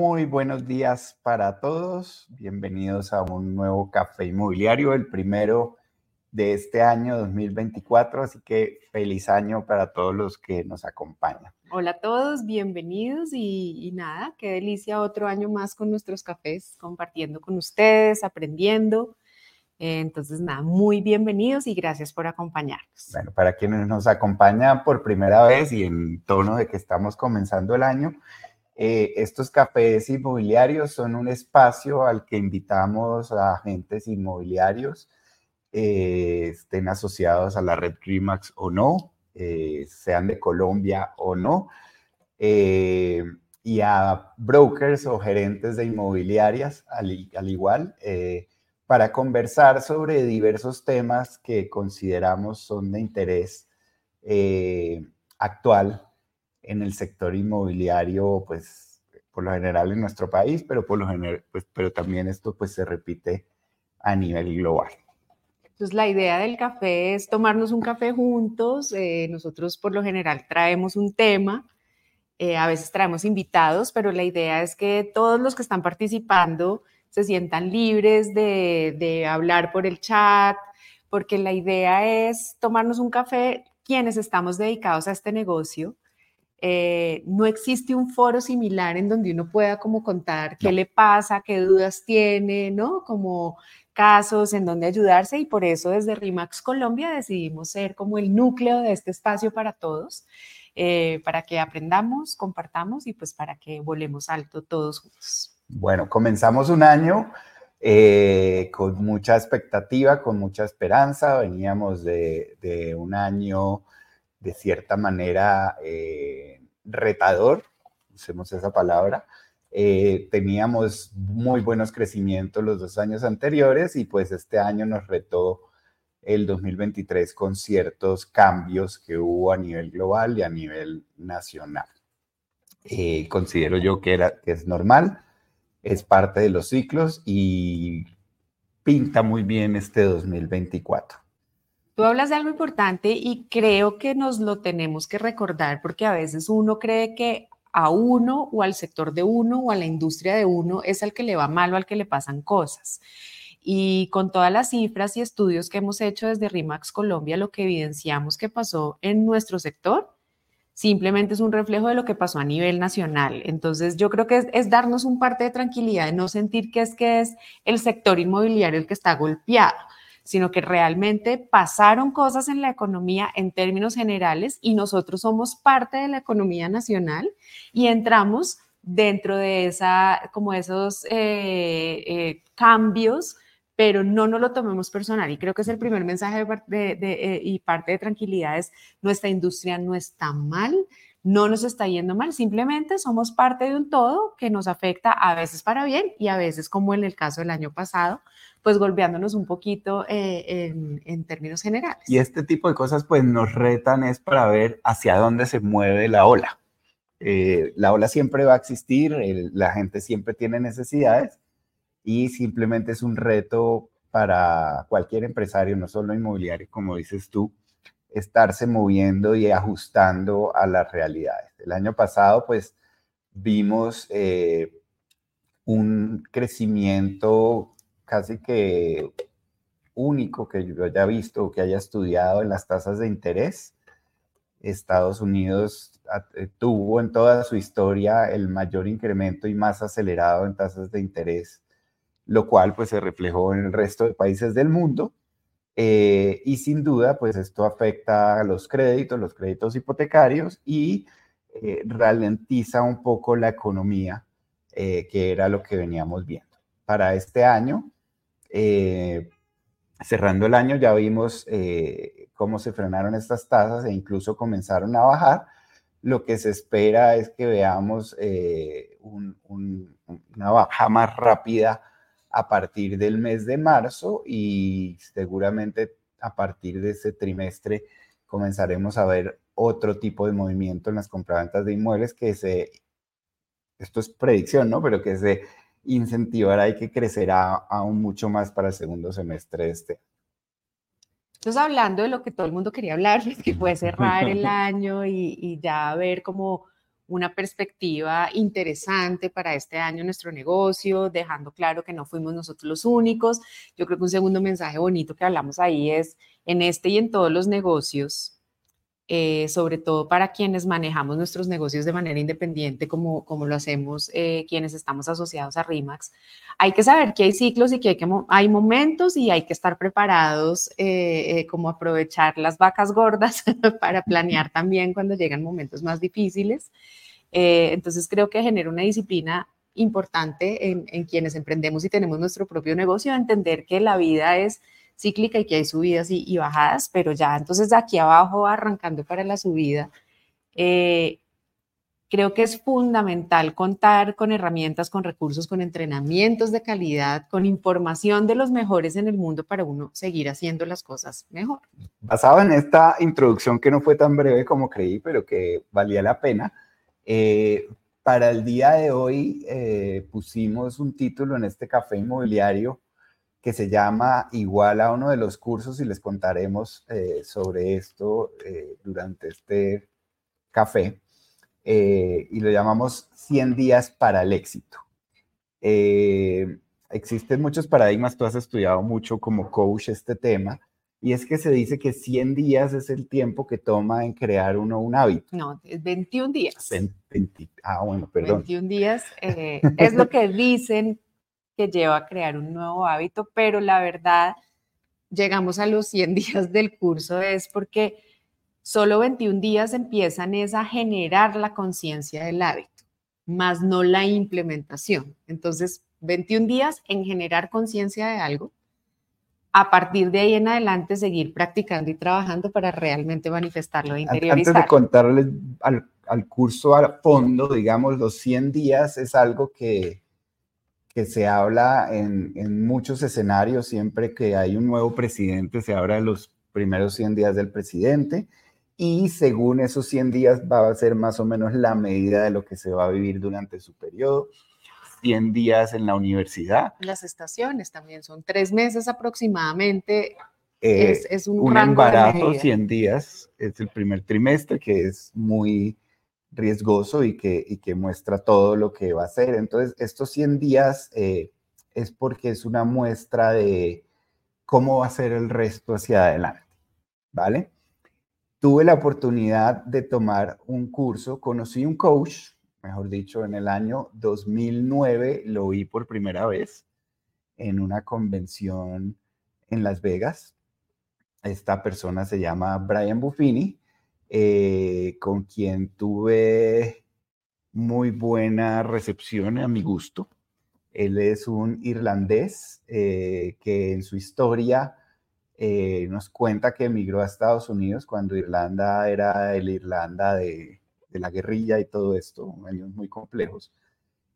Muy buenos días para todos. Bienvenidos a un nuevo café inmobiliario, el primero de este año 2024. Así que feliz año para todos los que nos acompañan. Hola a todos, bienvenidos y, nada, qué delicia otro año más con nuestros cafés, compartiendo con ustedes, aprendiendo. Entonces, nada, muy bienvenidos y gracias por acompañarnos. Bueno, para quienes nos acompañan por primera vez y en tono de que estamos comenzando el año, eh, estos cafés inmobiliarios son un espacio al que invitamos a agentes inmobiliarios, eh, estén asociados a la red CRIMAX o no, eh, sean de Colombia o no, y a brokers o gerentes de inmobiliarias al igual, para conversar sobre diversos temas que consideramos son de interés actual en el sector inmobiliario, pues por lo general en nuestro país, pero por lo general, pues, pero también esto pues se repite a nivel global. Entonces la idea del café es tomarnos un café juntos. Eh, nosotros por lo general traemos un tema, eh, a veces traemos invitados, pero la idea es que todos los que están participando se sientan libres de, de hablar por el chat, porque la idea es tomarnos un café quienes estamos dedicados a este negocio eh, no existe un foro similar en donde uno pueda como contar qué le pasa, qué dudas tiene, ¿no? Como casos en donde ayudarse y por eso desde RIMAX Colombia decidimos ser como el núcleo de este espacio para todos, eh, para que aprendamos, compartamos y pues para que volemos alto todos juntos. Bueno, comenzamos un año eh, con mucha expectativa, con mucha esperanza, veníamos de, de un año de cierta manera eh, retador, usemos esa palabra. Eh, teníamos muy buenos crecimientos los dos años anteriores y pues este año nos retó el 2023 con ciertos cambios que hubo a nivel global y a nivel nacional. Eh, considero yo que, era, que es normal, es parte de los ciclos y pinta muy bien este 2024. Tú hablas de algo importante y creo que nos lo tenemos que recordar porque a veces uno cree que a uno o al sector de uno o a la industria de uno es al que le va mal o al que le pasan cosas. Y con todas las cifras y estudios que hemos hecho desde RIMAX Colombia, lo que evidenciamos que pasó en nuestro sector simplemente es un reflejo de lo que pasó a nivel nacional. Entonces, yo creo que es, es darnos un parte de tranquilidad, de no sentir que es que es el sector inmobiliario el que está golpeado sino que realmente pasaron cosas en la economía en términos generales y nosotros somos parte de la economía nacional y entramos dentro de esa, como esos eh, eh, cambios, pero no nos lo tomemos personal. Y creo que es el primer mensaje eh, y parte de tranquilidad es, nuestra industria no está mal, no nos está yendo mal, simplemente somos parte de un todo que nos afecta a veces para bien y a veces, como en el caso del año pasado, pues golpeándonos un poquito eh, en, términos generales. Y este tipo de cosas pues nos retan es para ver hacia dónde se mueve la ola. Eh, la ola siempre va a existir, la gente siempre tiene necesidades y simplemente es un reto para cualquier empresario, no solo inmobiliario, como dices tú, estarse moviendo y ajustando a las realidades. El año pasado pues vimos eh, un crecimiento casi que único que yo haya visto o que haya estudiado en las tasas de interés. Estados Unidos eh, tuvo en toda su historia el mayor incremento y más acelerado en tasas de interés, lo cual pues se reflejó en el resto de países del mundo. Eh, y sin duda, pues esto afecta a los créditos, los créditos hipotecarios y eh, ralentiza un poco la economía, que era lo que veníamos viendo. Para este año, eh, cerrando el año ya vimos eh, cómo se frenaron estas tasas e incluso comenzaron a bajar. Lo que se espera es que veamos eh, una baja más rápida a partir del mes de marzo y seguramente a partir de ese trimestre comenzaremos a ver otro tipo de movimiento en las compraventas de inmuebles que se, esto es predicción, ¿no? Pero que se incentivar hay que crecerá aún mucho más para el segundo semestre este. Entonces, hablando de lo que todo el mundo quería hablar, es que puede cerrar el año y, ya ver como una perspectiva interesante para este año nuestro negocio, dejando claro que no fuimos nosotros los únicos. Yo creo que un segundo mensaje bonito que hablamos ahí es, en este y en todos los negocios, eh, sobre todo para quienes manejamos nuestros negocios de manera independiente, como, como lo hacemos eh, quienes estamos asociados a RIMAX. Hay que saber que hay ciclos y que hay, que, hay momentos y hay que estar preparados, eh, como aprovechar las vacas gordas para planear también cuando llegan momentos más difíciles. entonces creo que genera una disciplina importante en, en quienes emprendemos y tenemos nuestro propio negocio, entender que la vida es cíclica y que hay subidas y, bajadas, pero ya entonces de aquí abajo arrancando para la subida, eh, creo que es fundamental contar con herramientas, con recursos, con entrenamientos de calidad, con información de los mejores en el mundo para uno seguir haciendo las cosas mejor. Basado en esta introducción que no fue tan breve como creí, pero que valía la pena, eh, para el día de hoy eh, pusimos un título en este café inmobiliario que se llama igual a uno de los cursos y les contaremos eh, sobre esto eh, durante este café. Eh, y lo llamamos 100 días para el éxito. existen muchos paradigmas, tú has estudiado mucho como coach este tema, y es que se dice que 100 días es el tiempo que toma en crear uno un hábito. No, es 21 días. ah, bueno, perdón. 21 días es lo que dicen que lleva a crear un nuevo hábito, pero la verdad, llegamos a los 100 días del curso es porque solo 21 días empiezan es a generar la conciencia del hábito, más no la implementación. Entonces, 21 días en generar conciencia de algo, a partir de ahí en adelante seguir practicando y trabajando para realmente manifestarlo e interiorizar. Antes de contarles al, al curso a fondo, digamos, los 100 días es algo que que se habla en, en, muchos escenarios, siempre que hay un nuevo presidente, se habla de los primeros 100 días del presidente y según esos 100 días va a ser más o menos la medida de lo que se va a vivir durante su periodo. 100 días en la universidad. Las estaciones también son tres meses aproximadamente. Eh, es, es, un, un embarazo, 100 días, es el primer trimestre, que es muy riesgoso y que, y que muestra todo lo que va a hacer. Entonces, estos 100 días eh, es porque es una muestra de cómo va a ser el resto hacia adelante, ¿vale? Tuve la oportunidad de tomar un curso, conocí un coach, mejor dicho, en el año 2009 lo vi por primera vez en una convención en Las Vegas. Esta persona se llama Brian Buffini eh, con quien tuve muy buena recepción a mi gusto. Él es un irlandés eh, que en su historia eh, nos cuenta que emigró a Estados Unidos cuando Irlanda era el Irlanda de, de la guerrilla y todo esto, años muy complejos,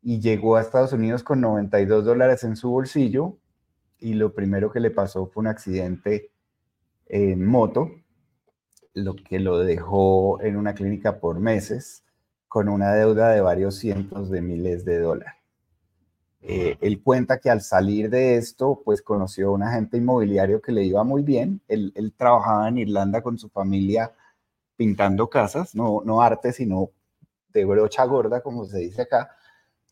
y llegó a Estados Unidos con 92 dólares en su bolsillo y lo primero que le pasó fue un accidente en moto lo que lo dejó en una clínica por meses con una deuda de varios cientos de miles de dólares. Eh, él cuenta que al salir de esto, pues conoció a un agente inmobiliario que le iba muy bien. Él, trabajaba en Irlanda con su familia pintando casas, no, no arte, sino de brocha gorda, como se dice acá.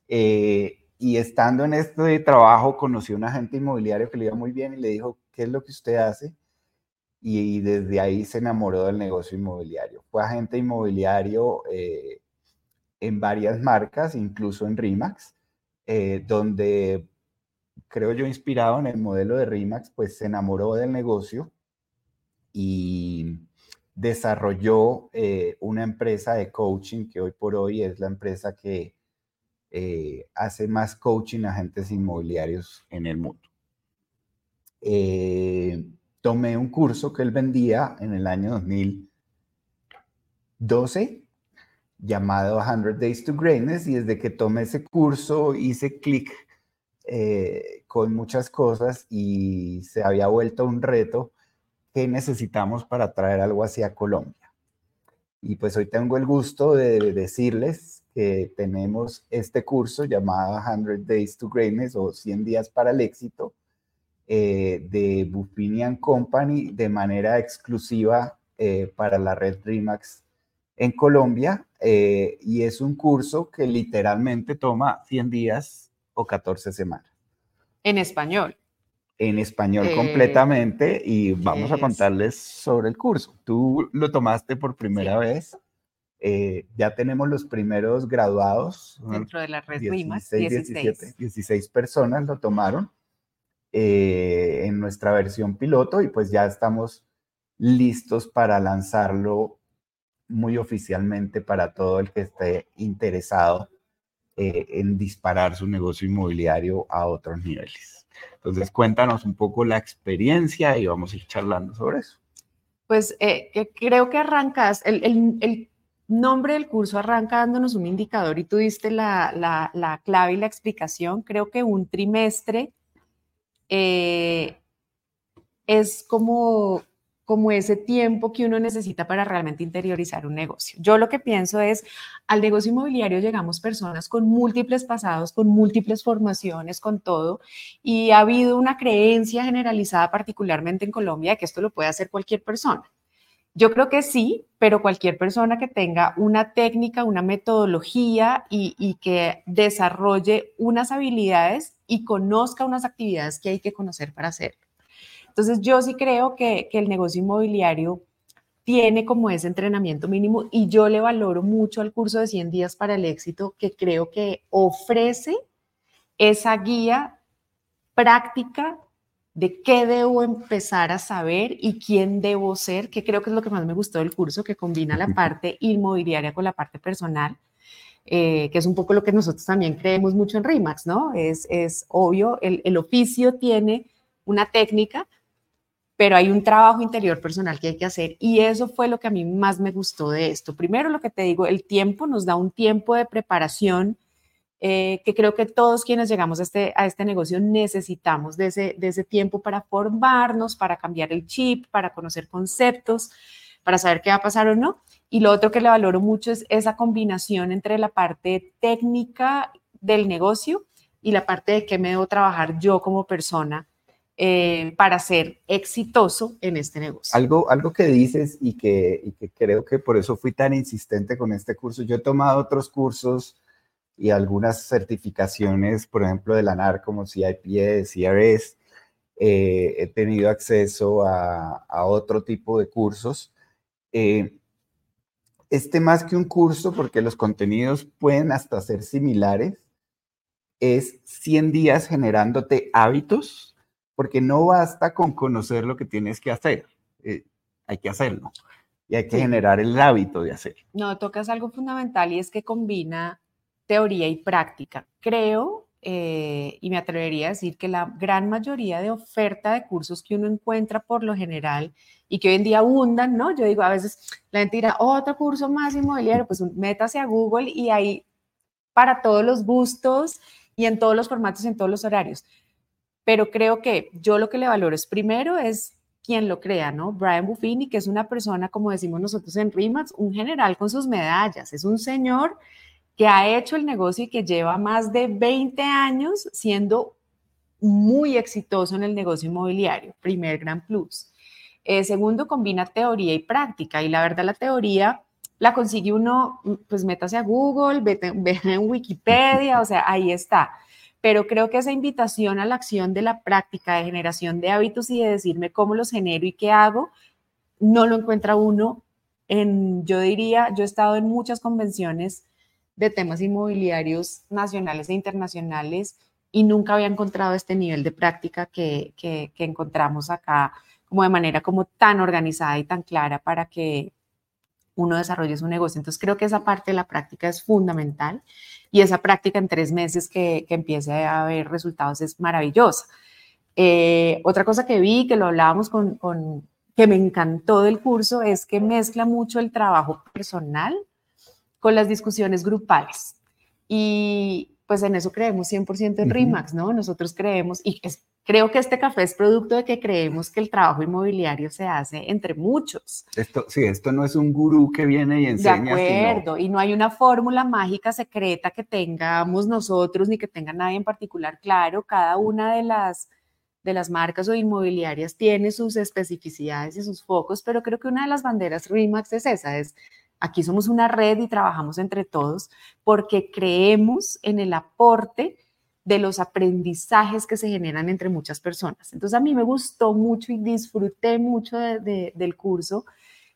Eh, y estando en este trabajo, conoció a un agente inmobiliario que le iba muy bien y le dijo, ¿qué es lo que usted hace? Y desde ahí se enamoró del negocio inmobiliario. Fue agente inmobiliario eh, en varias marcas, incluso en RIMAX, eh, donde creo yo inspirado en el modelo de RIMAX, pues se enamoró del negocio y desarrolló eh, una empresa de coaching que hoy por hoy es la empresa que hace más coaching a agentes inmobiliarios en el mundo tomé un curso que él vendía en el año 2012 llamado 100 Days to Greatness y desde que tomé ese curso hice clic eh, con muchas cosas y se había vuelto un reto que necesitamos para traer algo hacia Colombia. Y pues hoy tengo el gusto de decirles que tenemos este curso llamado 100 Days to Greatness o 100 días para el éxito, eh, de Buffini Company de manera exclusiva eh, para la red RIMAX en Colombia eh, y es un curso que literalmente toma 100 días o 14 semanas. En español. En español completamente y vamos a contarles sobre el curso. Tú lo tomaste por primera vez. Eh, ya tenemos los primeros graduados. Dentro de la red 16, 17, 16 personas lo tomaron en nuestra versión piloto y pues ya estamos listos para lanzarlo muy oficialmente para todo el que esté interesado eh, en disparar su negocio inmobiliario a otros niveles. Entonces, cuéntanos un poco la experiencia y vamos a ir charlando sobre eso. Pues eh, creo que arrancas, el, nombre del curso arranca dándonos un indicador y tú diste la, clave y la explicación. Creo que un trimestre eh, es como como ese tiempo que uno necesita para realmente interiorizar un negocio. Yo lo que pienso es, al negocio inmobiliario llegamos personas con múltiples pasados, con múltiples formaciones, con todo, y ha habido una creencia generalizada, particularmente en Colombia, de que esto lo puede hacer cualquier persona. Yo creo que sí, pero cualquier persona que tenga una técnica, una metodología y, que desarrolle unas habilidades y conozca unas actividades que hay que conocer para hacerlo. Entonces, yo sí creo que, el negocio inmobiliario tiene como ese entrenamiento mínimo y yo le valoro mucho al curso de 100 días para el éxito que creo que ofrece esa guía práctica de qué debo empezar a saber y quién debo ser, que creo que es lo que más me gustó del curso, que combina la parte inmobiliaria con la parte personal, eh, que es un poco lo que nosotros también creemos mucho en RIMAX, ¿no? Es, es obvio, el, el oficio tiene una técnica, pero hay un trabajo interior personal que hay que hacer y eso fue lo que a mí más me gustó de esto. Primero, lo que te digo, el tiempo nos da un tiempo de preparación eh, que creo que todos quienes llegamos a este, a este negocio necesitamos de ese, de ese tiempo para formarnos, para cambiar el chip, para conocer conceptos, para saber qué va a pasar o no. Y lo otro que le valoro mucho es esa combinación entre la parte técnica del negocio y la parte de qué me debo trabajar yo como persona eh, para ser exitoso en este negocio. Algo, algo que dices y que, creo que por eso fui tan insistente con este curso. Yo he tomado otros cursos y algunas certificaciones, por ejemplo, de la NAR como CIPS, CRS. Eh, he tenido acceso a, otro tipo de cursos. Eh, este más que un curso, porque los contenidos pueden hasta ser similares, es 100 días generándote hábitos porque no basta con conocer lo que tienes que hacer, eh, hay que hacerlo y hay que generar el hábito de hacer. No, tocas algo fundamental y es que combina teoría y práctica. Creo, eh, y me atrevería a decir que la gran mayoría de oferta de cursos que uno encuentra por lo general y que hoy en día abundan, ¿no? Yo digo, a veces la gente dirá, otro curso más inmobiliario, pues métase a Google y hay para todos los gustos y en todos los formatos, en todos los horarios pero creo que yo lo que le valoro es primero es quien lo crea, ¿no? Brian Buffini, que es una persona, como decimos nosotros en RIMAX, un general con sus medallas, es un señor que ha hecho el negocio y que lleva más de 20 años siendo muy exitoso en el negocio inmobiliario, primer gran plus. Eh, segundo, combina teoría y práctica y la verdad la teoría la consigue uno, pues métase a Google, ve en Wikipedia, o sea, ahí está pero creo que esa invitación a la acción de la práctica, de generación de hábitos y de decirme cómo los genero y qué hago, no lo encuentra uno en, yo diría, yo he estado en muchas convenciones de temas inmobiliarios nacionales e internacionales y nunca había encontrado este nivel de práctica que, que, encontramos acá como de manera como tan organizada y tan clara para que uno desarrolle su negocio. Entonces creo que esa parte de la práctica es fundamental y esa práctica en tres meses que, que empiece a haber resultados es maravillosa. Eh, otra cosa que vi, que lo hablábamos con, que me encantó del curso, es que mezcla mucho el trabajo personal con las discusiones grupales. Y pues en eso creemos 100% en RIMAX, ¿no? Nosotros creemos, y es Creo que este café es producto de que creemos que el trabajo inmobiliario se hace entre muchos. Esto, sí, esto no es un gurú que viene y enseña. De acuerdo, y no hay una fórmula mágica secreta que tengamos nosotros ni que tenga nadie en particular. Claro, cada una de las, de las marcas o inmobiliarias tiene sus especificidades y sus focos, pero creo que una de las banderas RIMAX es esa, es Aquí somos una red y trabajamos entre todos porque creemos en el aporte de los aprendizajes que se generan entre muchas personas. Entonces a mí me gustó mucho y disfruté mucho del curso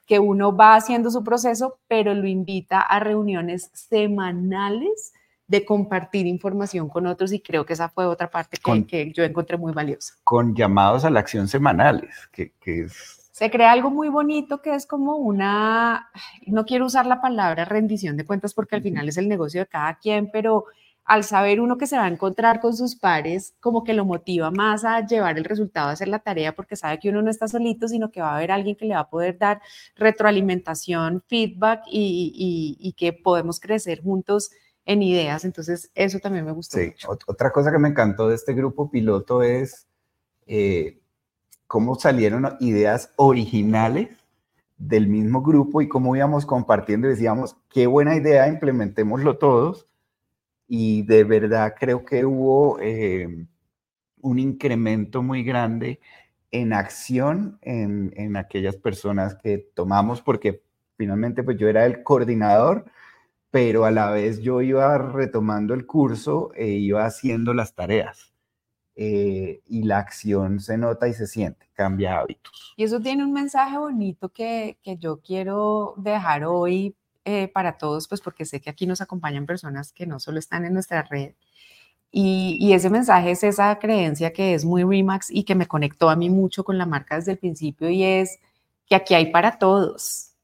que uno va haciendo su proceso, pero lo invita a reuniones semanales de compartir información con otros y creo que esa fue otra parte que, yo encontré muy valiosa. Con llamados a la acción semanales, que, que es... Se crea algo muy bonito que es como una, no quiero usar la palabra rendición de cuentas porque al final es el negocio de cada quien, pero al saber uno que se va a encontrar con sus pares, como que lo motiva más a llevar el resultado, a hacer la tarea, porque sabe que uno no está solito, sino que va a haber alguien que le va a poder dar retroalimentación, feedback y, que podemos crecer juntos en ideas. Entonces, eso también me gustó. Sí, otra cosa que me encantó de este grupo piloto es eh, cómo salieron ideas originales del mismo grupo y cómo íbamos compartiendo decíamos, qué buena idea, implementémoslo todos y de verdad creo que hubo eh, un incremento muy grande en acción en, en, aquellas personas que tomamos, porque finalmente pues yo era el coordinador, pero a la vez yo iba retomando el curso e iba haciendo las tareas. Eh, y la acción se nota y se siente, cambia hábitos. Y eso tiene un mensaje bonito que, que yo quiero dejar hoy eh, para todos, pues porque sé que aquí nos acompañan personas que no solo están en nuestra red. Y, ese mensaje es esa creencia que es muy Remax y que me conectó a mí mucho con la marca desde el principio y es que aquí hay para todos.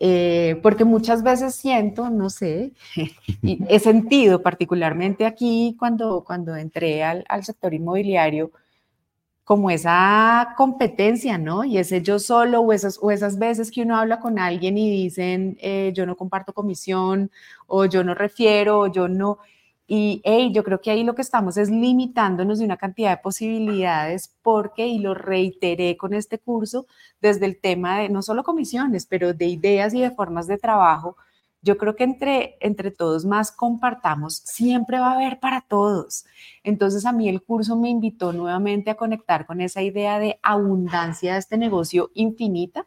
Eh, porque muchas veces siento, no sé, y he sentido particularmente aquí cuando, cuando entré al, al sector inmobiliario, como esa competencia, ¿no? Y ese yo solo o esas, o esas veces que uno habla con alguien y dicen, eh, yo no comparto comisión o yo no refiero o yo no. Y hey, yo creo que ahí lo que estamos es limitándonos de una cantidad de posibilidades porque, y lo reiteré con este curso, desde el tema de no solo comisiones, pero de ideas y de formas de trabajo, yo creo que entre, entre todos más compartamos, siempre va a haber para todos. Entonces a mí el curso me invitó nuevamente a conectar con esa idea de abundancia de este negocio infinita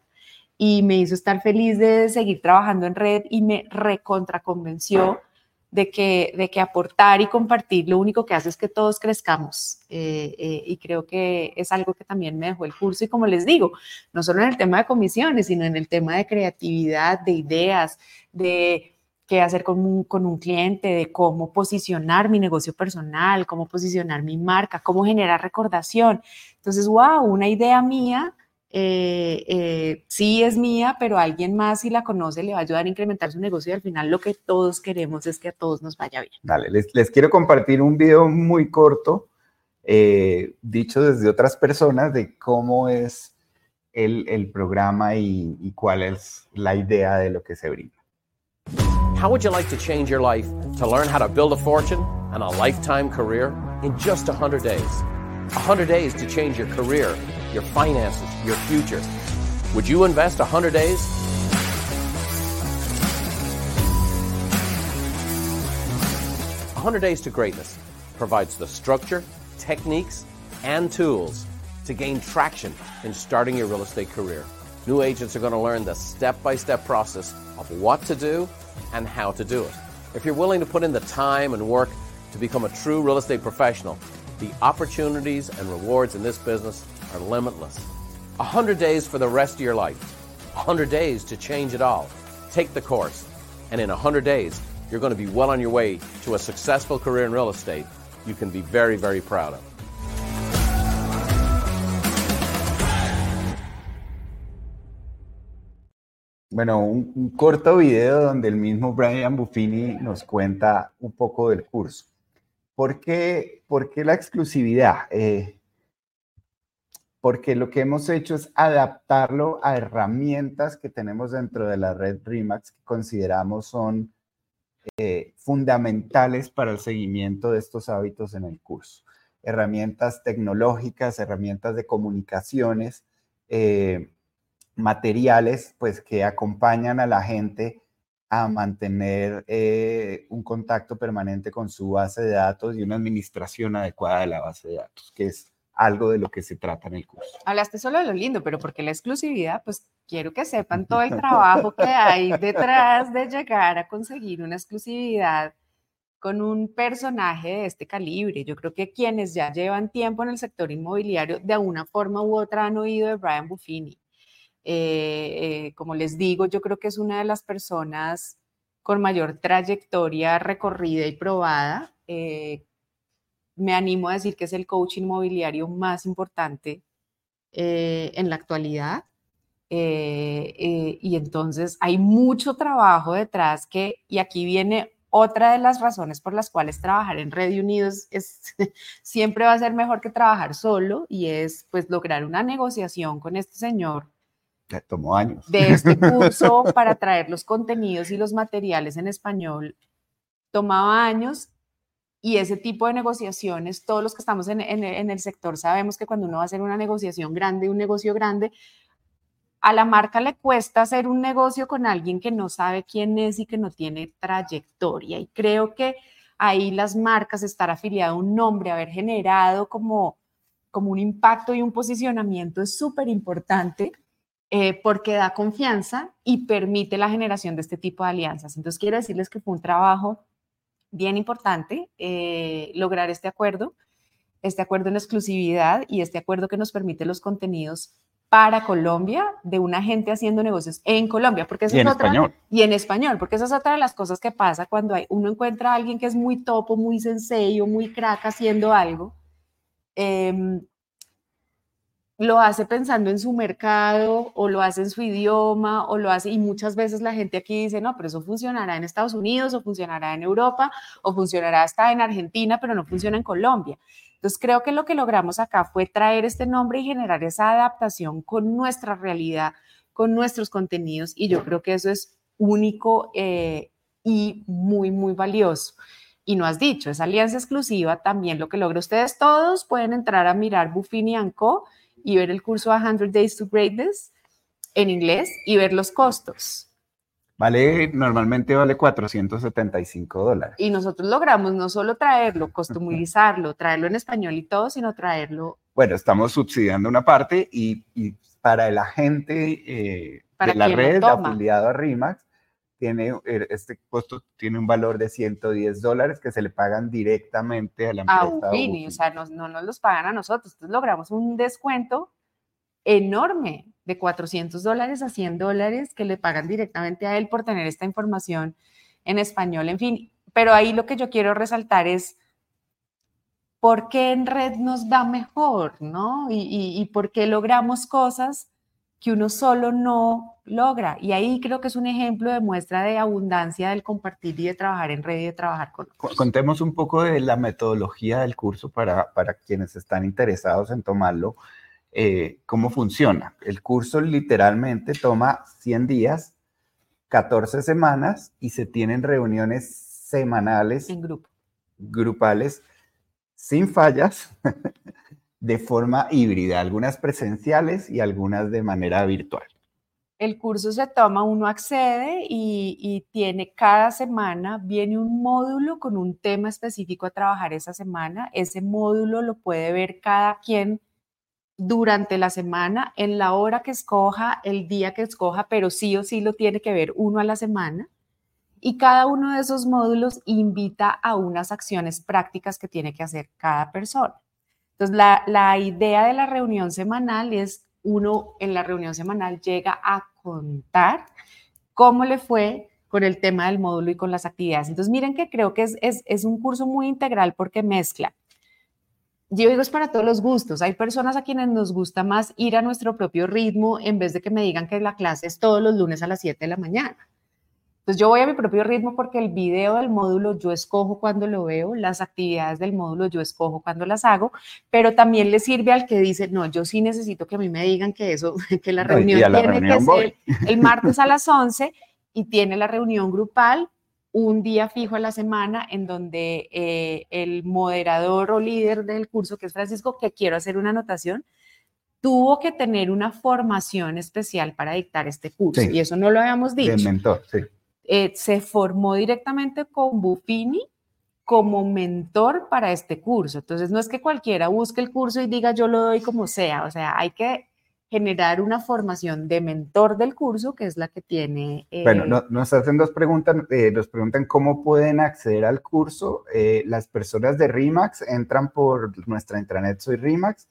y me hizo estar feliz de seguir trabajando en red y me recontraconvenció de que, de que aportar y compartir lo único que hace es que todos crezcamos. Eh, eh, y creo que es algo que también me dejó el curso. Y como les digo, no solo en el tema de comisiones, sino en el tema de creatividad, de ideas, de qué hacer con un, con un cliente, de cómo posicionar mi negocio personal, cómo posicionar mi marca, cómo generar recordación. Entonces, wow, una idea mía eh, eh, sí es mía, pero alguien más si la conoce le va a ayudar a incrementar su negocio y al final lo que todos queremos es que a todos nos vaya bien. Dale, les, quiero compartir un video muy corto, eh, dicho desde otras personas, de cómo es el, el programa y, y cuál es la idea de lo que se brinda. How would you like to change your life to learn how to build a fortune and a lifetime career in just 100 days? 100 days to change your career your finances, your future. Would you invest 100 days? "100 Days to Greatness provides the structure, techniques, and tools to gain traction in starting your real estate career. New agents are going to learn the step-by-step process of what to do and how to do it. If you're willing to put in the time and work to become a true real estate professional, the opportunities and rewards in this business are limitless. 100 days for the rest of your life. 100 days to change it all. Take the course, and in 100 days, you're going to be well on your way to a successful career in real estate you can be very, very proud of. Bueno, un, un, corto video donde el mismo Brian Buffini nos cuenta un poco del curso. ¿Por qué, por qué la exclusividad? Eh, porque lo que hemos hecho es adaptarlo a herramientas que tenemos dentro de la red RIMAX que consideramos son eh, fundamentales para el seguimiento de estos hábitos en el curso. Herramientas tecnológicas, herramientas de comunicaciones, eh, materiales, pues que acompañan a la gente a mantener eh, un contacto permanente con su base de datos y una administración adecuada de la base de datos, que es algo de lo que se trata en el curso. Hablaste solo de lo lindo, pero porque la exclusividad, pues quiero que sepan todo el trabajo que hay detrás de llegar a conseguir una exclusividad con un personaje de este calibre. Yo creo que quienes ya llevan tiempo en el sector inmobiliario, de una forma u otra han oído de Brian Buffini. Eh, eh, como les digo, yo creo que es una de las personas con mayor trayectoria recorrida y probada. Eh, me animo a decir que es el coach inmobiliario más importante en la actualidad. y entonces hay mucho trabajo detrás que, y aquí viene otra de las razones por las cuales trabajar en Red Unidos es, siempre va a ser mejor que trabajar solo y es pues lograr una negociación con este señor. tomó años. De este curso para traer los contenidos y los materiales en español. Tomaba años y ese tipo de negociaciones, todos los que estamos en, en el sector sabemos que cuando uno va a hacer una negociación grande, un negocio grande, a la marca le cuesta hacer un negocio con alguien que no sabe quién es y que no tiene trayectoria. Y creo que ahí las marcas, estar afiliado a un nombre, haber generado como, como un impacto y un posicionamiento es súper importante eh, porque da confianza y permite la generación de este tipo de alianzas. Entonces, quiero decirles que fue un trabajo bien importante eh, lograr este acuerdo, este acuerdo en exclusividad y este acuerdo que nos permite los contenidos para Colombia de una gente haciendo negocios en Colombia, porque y en español. Y en español, porque esa es otra de las cosas que pasa cuando hay, uno encuentra a alguien que es muy topo, muy sencillo, muy crack haciendo algo. Em, lo hace pensando en su mercado o lo hace en su idioma o lo hace y muchas veces la gente aquí dice, no, pero eso funcionará en Estados Unidos o funcionará en Europa o funcionará hasta en Argentina, pero no funciona en Colombia. Entonces creo que lo que logramos acá fue traer este nombre y generar esa adaptación con nuestra realidad, con nuestros contenidos y yo creo que eso es único eh, y muy, muy valioso. Y no has dicho, esa alianza exclusiva también lo que logra ustedes todos pueden entrar a mirar Buffini Co y ver el curso 100 Days to Greatness en inglés y ver los costos. Vale, normalmente vale 475 dólares. Y nosotros logramos no solo traerlo, customizarlo, traerlo en español y todo, sino traerlo. Bueno, estamos subsidiando una parte y, para el agente eh, de la red afiliado a RIMAX, tiene, er, este costo tiene un valor de 110 dólares que se le pagan directamente a la empresa. A Ufini, o sea, no, no nos los pagan a nosotros. Entonces logramos un descuento enorme de 400 dólares a 100 dólares que le pagan directamente a él por tener esta información en español, en fin. Pero ahí lo que yo quiero resaltar es por qué en red nos da mejor, ¿no? Y, y, por qué logramos cosas que uno solo no logra. Y ahí creo que es un ejemplo de muestra de abundancia del compartir y de trabajar en red y de trabajar con Contemos un poco de la metodología del curso para, para quienes están interesados en tomarlo. Eh, cómo funciona. El curso literalmente toma 100 días, 14 semanas y se tienen reuniones semanales. En grupo. Grupales, sin fallas, de forma híbrida, algunas presenciales y algunas de manera virtual. El curso se toma, uno accede y, tiene cada semana, viene un módulo con un tema específico a trabajar esa semana. Ese módulo lo puede ver cada quien durante la semana, en la hora que escoja, el día que escoja, pero sí o sí lo tiene que ver uno a la semana. Y cada uno de esos módulos invita a unas acciones prácticas que tiene que hacer cada persona. Entonces, la, la idea de la reunión semanal es uno en la reunión semanal llega a contar cómo le fue con el tema del módulo y con las actividades. Entonces, miren que creo que es, es, es un curso muy integral porque mezcla yo digo es para todos los gustos. Hay personas a quienes nos gusta más ir a nuestro propio ritmo en vez de que me digan que la clase es todos los lunes a las 7 de la mañana. Entonces yo voy a mi propio ritmo porque el video del módulo yo escojo cuando lo veo, las actividades del módulo yo escojo cuando las hago, pero también le sirve al que dice, no, yo sí necesito que a mí me digan que eso, que la reunión tiene que ser el martes a las 11 y tiene la reunión grupal un día fijo a la semana en donde eh, el moderador o líder del curso, que es Francisco, que quiero hacer una anotación, tuvo que tener una formación especial para dictar este curso. Y eso no lo habíamos dicho. mentor, sí. Eh, se formó directamente con Buffini como mentor para este curso. Entonces, no es que cualquiera busque el curso y diga yo lo doy como sea, o sea, hay que generar una formación de mentor del curso, que es la que tiene... Eh, bueno, nos hacen dos preguntas, eh, nos preguntan cómo pueden acceder al curso. Eh, las personas de RIMAX entran por nuestra intranet Soy RIMAX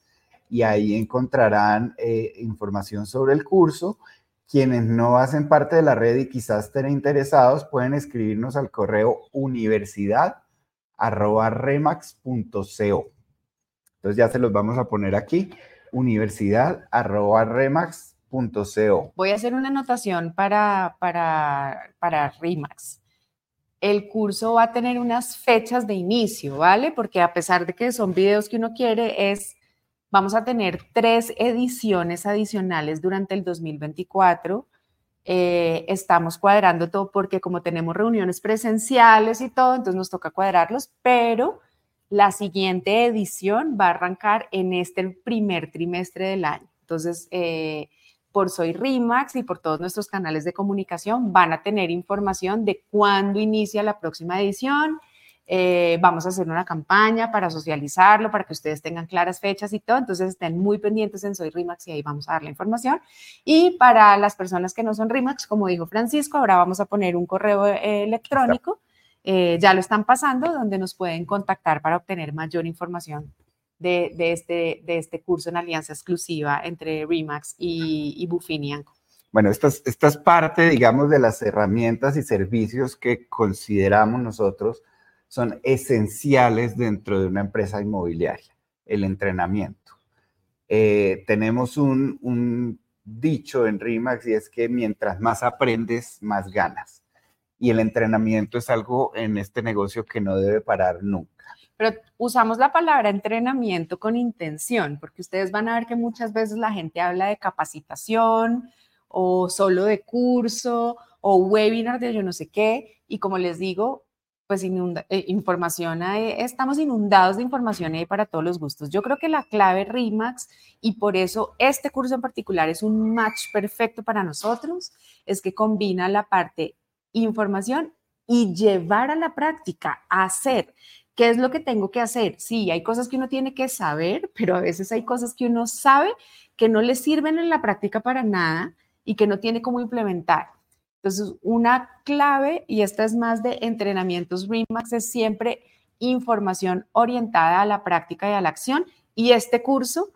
y ahí encontrarán información sobre el curso. Quienes no hacen parte de la red y quizás estén interesados pueden escribirnos al correo universidad.remax.co. Entonces ya se los vamos a poner aquí universidad.remax.co. Voy a hacer una anotación para, para, para RIMAX. El curso va a tener unas fechas de inicio, ¿vale? Porque a pesar de que son videos que uno quiere, es, vamos a tener tres ediciones adicionales durante el 2024. Eh, estamos cuadrando todo porque como tenemos reuniones presenciales y todo, entonces nos toca cuadrarlos, pero la siguiente edición va a arrancar en este primer trimestre del año. Entonces, eh, por Soy RIMAX y por todos nuestros canales de comunicación van a tener información de cuándo inicia la próxima edición. Eh, vamos a hacer una campaña para socializarlo, para que ustedes tengan claras fechas y todo. Entonces estén muy pendientes en Soy RIMAX y ahí vamos a dar la información. Y para las personas que no son RIMAX, como dijo Francisco, ahora vamos a poner un correo eh, electrónico eh, ya lo están pasando, donde nos pueden contactar para obtener mayor información de, este, de este curso en alianza exclusiva entre Remax y, y Bufinianco. Bueno, esta es, esta es parte, digamos, de las herramientas y servicios que consideramos nosotros son esenciales dentro de una empresa inmobiliaria, el entrenamiento. Eh, tenemos un, un dicho en RIMAX y es que mientras más aprendes, más ganas y el entrenamiento es algo en este negocio que no debe parar nunca. Pero usamos la palabra entrenamiento con intención, porque ustedes van a ver que muchas veces la gente habla de capacitación o solo de curso o webinar de yo no sé qué, y como les digo, pues eh, información, estamos inundados de información ahí para todos los gustos. Yo creo que la clave RIMAX, y por eso este curso en particular es un match perfecto para nosotros, es que combina la parte información y llevar a la práctica, hacer. ¿Qué es lo que tengo que hacer? Sí, hay cosas que uno tiene que saber, pero a veces hay cosas que uno sabe que no le sirven en la práctica para nada y que no tiene cómo implementar. Entonces, una clave, y esta es más de entrenamientos RIMAX, es siempre información orientada a la práctica y a la acción. Y este curso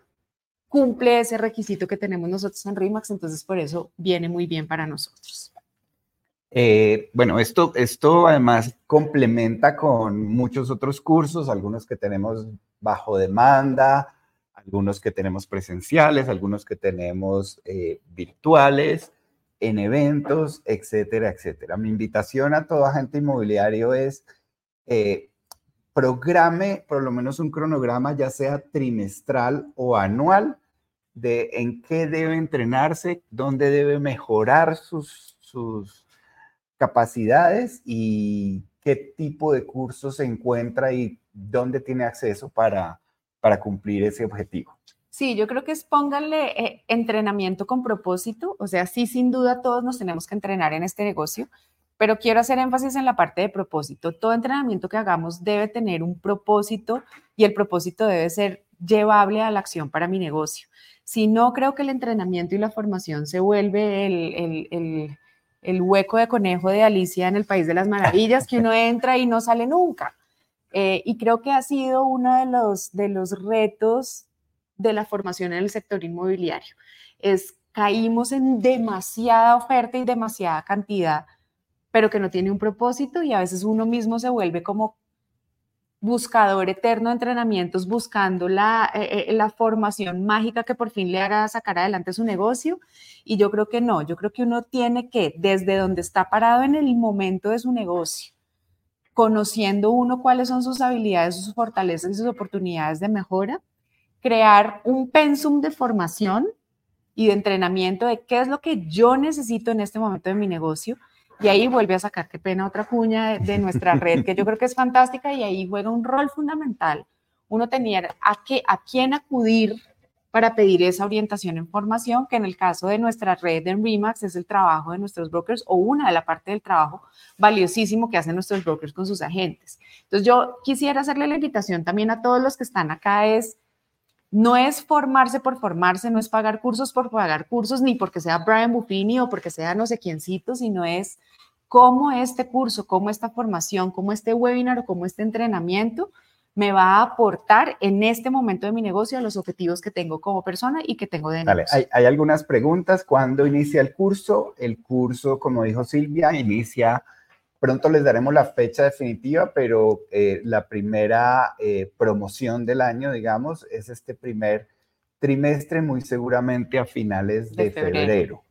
cumple ese requisito que tenemos nosotros en RIMAX, entonces por eso viene muy bien para nosotros. Eh, bueno, esto, esto además complementa con muchos otros cursos, algunos que tenemos bajo demanda, algunos que tenemos presenciales, algunos que tenemos eh, virtuales, en eventos, etcétera, etcétera. Mi invitación a todo agente inmobiliario es eh, por lo menos un cronograma, ya sea trimestral o anual, de en qué debe entrenarse, dónde debe mejorar sus, sus capacidades y qué tipo de cursos se encuentra y dónde tiene acceso para, para cumplir ese objetivo. Sí, yo creo que es pónganle eh, entrenamiento con propósito, o sea, sí, sin duda todos nos tenemos que entrenar en este negocio, pero quiero hacer énfasis en la parte de propósito. Todo entrenamiento que hagamos debe tener un propósito y el propósito debe ser llevable a la acción para mi negocio. Si no, creo que el entrenamiento y la formación se vuelve el, el el hueco de conejo de Alicia en el País de las Maravillas, que uno entra y no sale nunca. Eh, y creo que ha sido uno de los, de los retos de la formación en el sector inmobiliario. Es caímos en demasiada oferta y demasiada cantidad, pero que no tiene un propósito y a veces uno mismo se vuelve como buscador eterno de entrenamientos, buscando la, eh, eh, la, formación mágica que por fin le haga sacar adelante su negocio. Y yo creo que no, yo creo que uno tiene que, desde donde está parado en el momento de su negocio, conociendo uno cuáles son sus habilidades, sus fortalezas y sus oportunidades de mejora, crear un pensum de formación y de entrenamiento de qué es lo que yo necesito en este momento de mi negocio y ahí vuelve a sacar, qué pena, otra cuña de, nuestra red, que yo creo que es fantástica y ahí juega un rol fundamental. Uno tenía a, qué, a quién acudir para pedir esa orientación en formación, que en el caso de nuestra red en Remax es el trabajo de nuestros brokers o una de la parte del trabajo valiosísimo que hacen nuestros brokers con sus agentes. Entonces yo quisiera hacerle la invitación también a todos los que están acá es, no es formarse por formarse, no es pagar cursos por pagar cursos, ni porque sea Brian Buffini o porque sea no sé quiéncito, sino es cómo este curso, cómo esta formación, cómo este webinar o cómo este entrenamiento me va a aportar en este momento de mi negocio a los objetivos que tengo como persona y que tengo de negocio. Hay, hay, algunas preguntas. ¿Cuándo inicia el curso? El curso, como dijo Silvia, inicia, pronto les daremos la fecha definitiva, pero eh, la primera eh, promoción del año, digamos, es este primer trimestre, muy seguramente a finales de, febrero. febrero.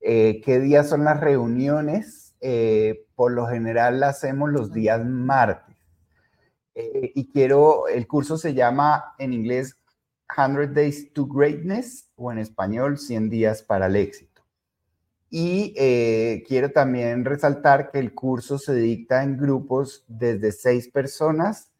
Eh, ¿Qué días son las reuniones? por lo general las hacemos los días martes eh, y quiero, el curso se llama en inglés 100 Days to Greatness o en español 100 días para el éxito. Y eh, quiero también resaltar que el curso se dicta en grupos desde 6 personas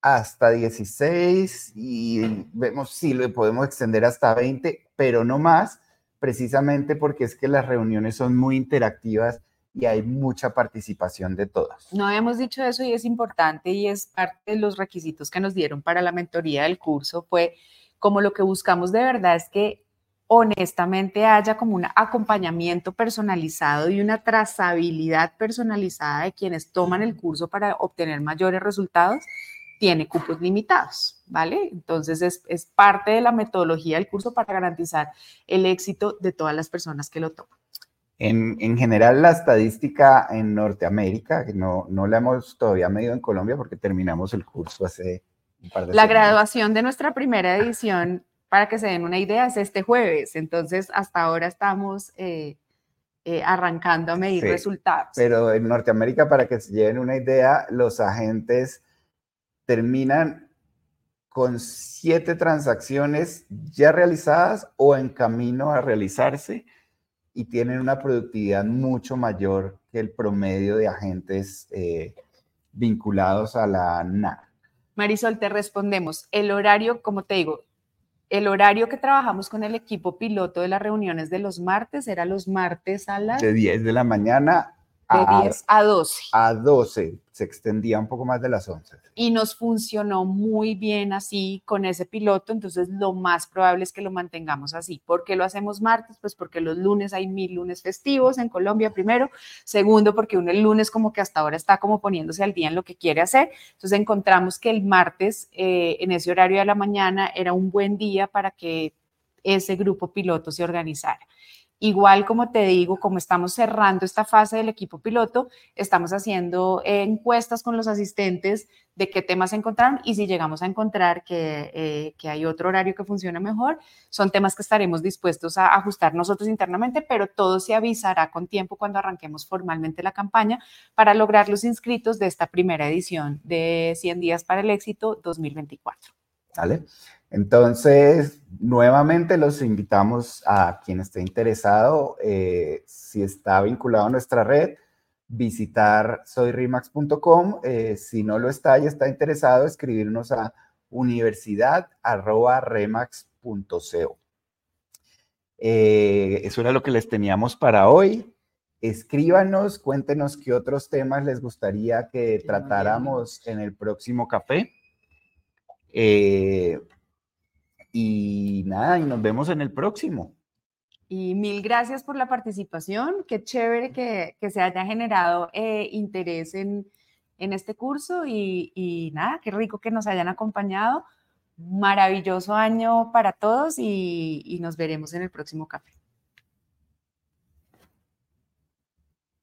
hasta 16 y vemos si lo podemos extender hasta 20, pero no más, precisamente porque es que las reuniones son muy interactivas y hay mucha participación de todas. No hemos dicho eso y es importante y es parte de los requisitos que nos dieron para la mentoría del curso, fue como lo que buscamos de verdad es que honestamente haya como un acompañamiento personalizado y una trazabilidad personalizada de quienes toman el curso para obtener mayores resultados, tiene cupos limitados, ¿vale? Entonces es, es parte de la metodología del curso para garantizar el éxito de todas las personas que lo toman. En, en, general, la estadística en Norteamérica, que no, no la hemos todavía medido en Colombia porque terminamos el curso hace un par de La graduación de nuestra primera edición, para que se den una idea, es este jueves. Entonces, hasta ahora estamos eh, eh, arrancando a medir resultados. Pero en Norteamérica, para que se lleven una idea, los agentes terminan con siete transacciones ya realizadas o en camino a realizarse y tienen una productividad mucho mayor que el promedio de agentes eh, vinculados a la NAR. Marisol, te respondemos. El horario, como te digo, el horario que trabajamos con el equipo piloto de las reuniones de los martes era los martes a las... De 10 de la mañana de 10 a 12. A 12, se extendía un poco más de las 11. Y nos funcionó muy bien así con ese piloto, entonces lo más probable es que lo mantengamos así. ¿Por qué lo hacemos martes? Pues porque los lunes hay mil lunes festivos en Colombia, primero. Segundo, porque uno el lunes como que hasta ahora está como poniéndose al día en lo que quiere hacer. Entonces encontramos que el martes, eh, en ese horario de la mañana, era un buen día para que ese grupo piloto se organizara. Igual, como te digo, como estamos cerrando esta fase del equipo piloto, estamos haciendo encuestas con los asistentes de qué temas encontraron y si llegamos a encontrar que, eh, que, hay otro horario que funciona mejor, son temas que estaremos dispuestos a ajustar nosotros internamente, pero todo se avisará con tiempo cuando arranquemos formalmente la campaña para lograr los inscritos de esta primera edición de 100 días para el éxito 2024. ¿Vale? Entonces, nuevamente los invitamos a quien esté interesado, eh, si está vinculado a nuestra red, visitar soyrimax.com. Eh, si no lo está y está interesado, escribirnos a universidad.remax.co. Eh, eso era lo que les teníamos para hoy. Escríbanos, cuéntenos qué otros temas les gustaría que tratáramos en el próximo café. Eh, y nada, y nos vemos en el próximo. Y mil gracias por la participación. Qué chévere que, que se haya generado eh, interés en, en, este curso y, y, nada, qué rico que nos hayan acompañado. Maravilloso año para todos y, y nos veremos en el próximo café.